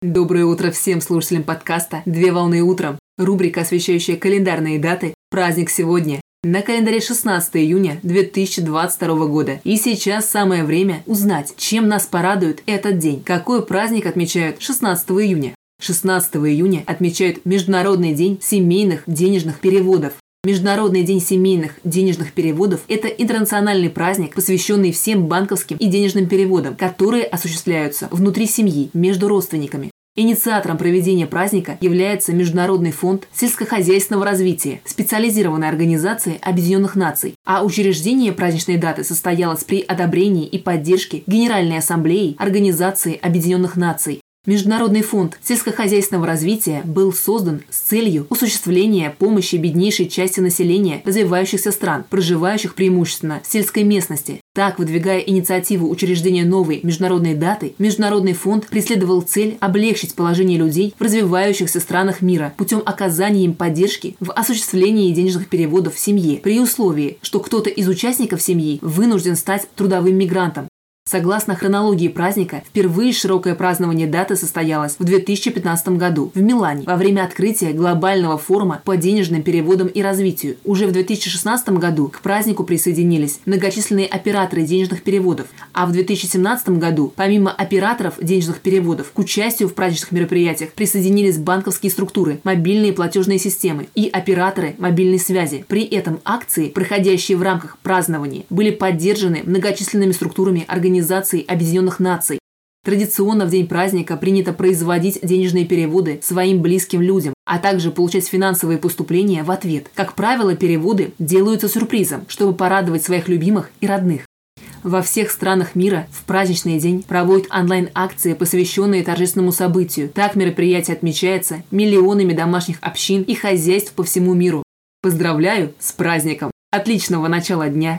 Доброе утро всем слушателям подкаста «Две волны утром». Рубрика, освещающая календарные даты. Праздник сегодня. На календаре 16 июня 2022 года. И сейчас самое время узнать, чем нас порадует этот день. Какой праздник отмечают 16 июня? 16 июня отмечают Международный день семейных денежных переводов. Международный день семейных денежных переводов – это интернациональный праздник, посвященный всем банковским и денежным переводам, которые осуществляются внутри семьи, между родственниками. Инициатором проведения праздника является Международный фонд сельскохозяйственного развития, специализированной организации Объединенных Наций, а учреждение праздничной даты состоялось при одобрении и поддержке Генеральной Ассамблеи Организации Объединенных Наций Международный фонд сельскохозяйственного развития был создан с целью осуществления помощи беднейшей части населения развивающихся стран, проживающих преимущественно в сельской местности. Так, выдвигая инициативу учреждения новой международной даты, Международный фонд преследовал цель облегчить положение людей в развивающихся странах мира путем оказания им поддержки в осуществлении денежных переводов в семье, при условии, что кто-то из участников семьи вынужден стать трудовым мигрантом. Согласно хронологии праздника, впервые широкое празднование даты состоялось в 2015 году в Милане во время открытия глобального форума по денежным переводам и развитию. Уже в 2016 году к празднику присоединились многочисленные операторы денежных переводов, а в 2017 году, помимо операторов денежных переводов, к участию в праздничных мероприятиях присоединились банковские структуры, мобильные платежные системы и операторы мобильной связи. При этом акции, проходящие в рамках празднования, были поддержаны многочисленными структурами организаций Организации Объединенных Наций. Традиционно в день праздника принято производить денежные переводы своим близким людям, а также получать финансовые поступления в ответ. Как правило, переводы делаются сюрпризом, чтобы порадовать своих любимых и родных. Во всех странах мира в праздничный день проводят онлайн-акции, посвященные торжественному событию. Так мероприятие отмечается миллионами домашних общин и хозяйств по всему миру. Поздравляю с праздником! Отличного начала дня!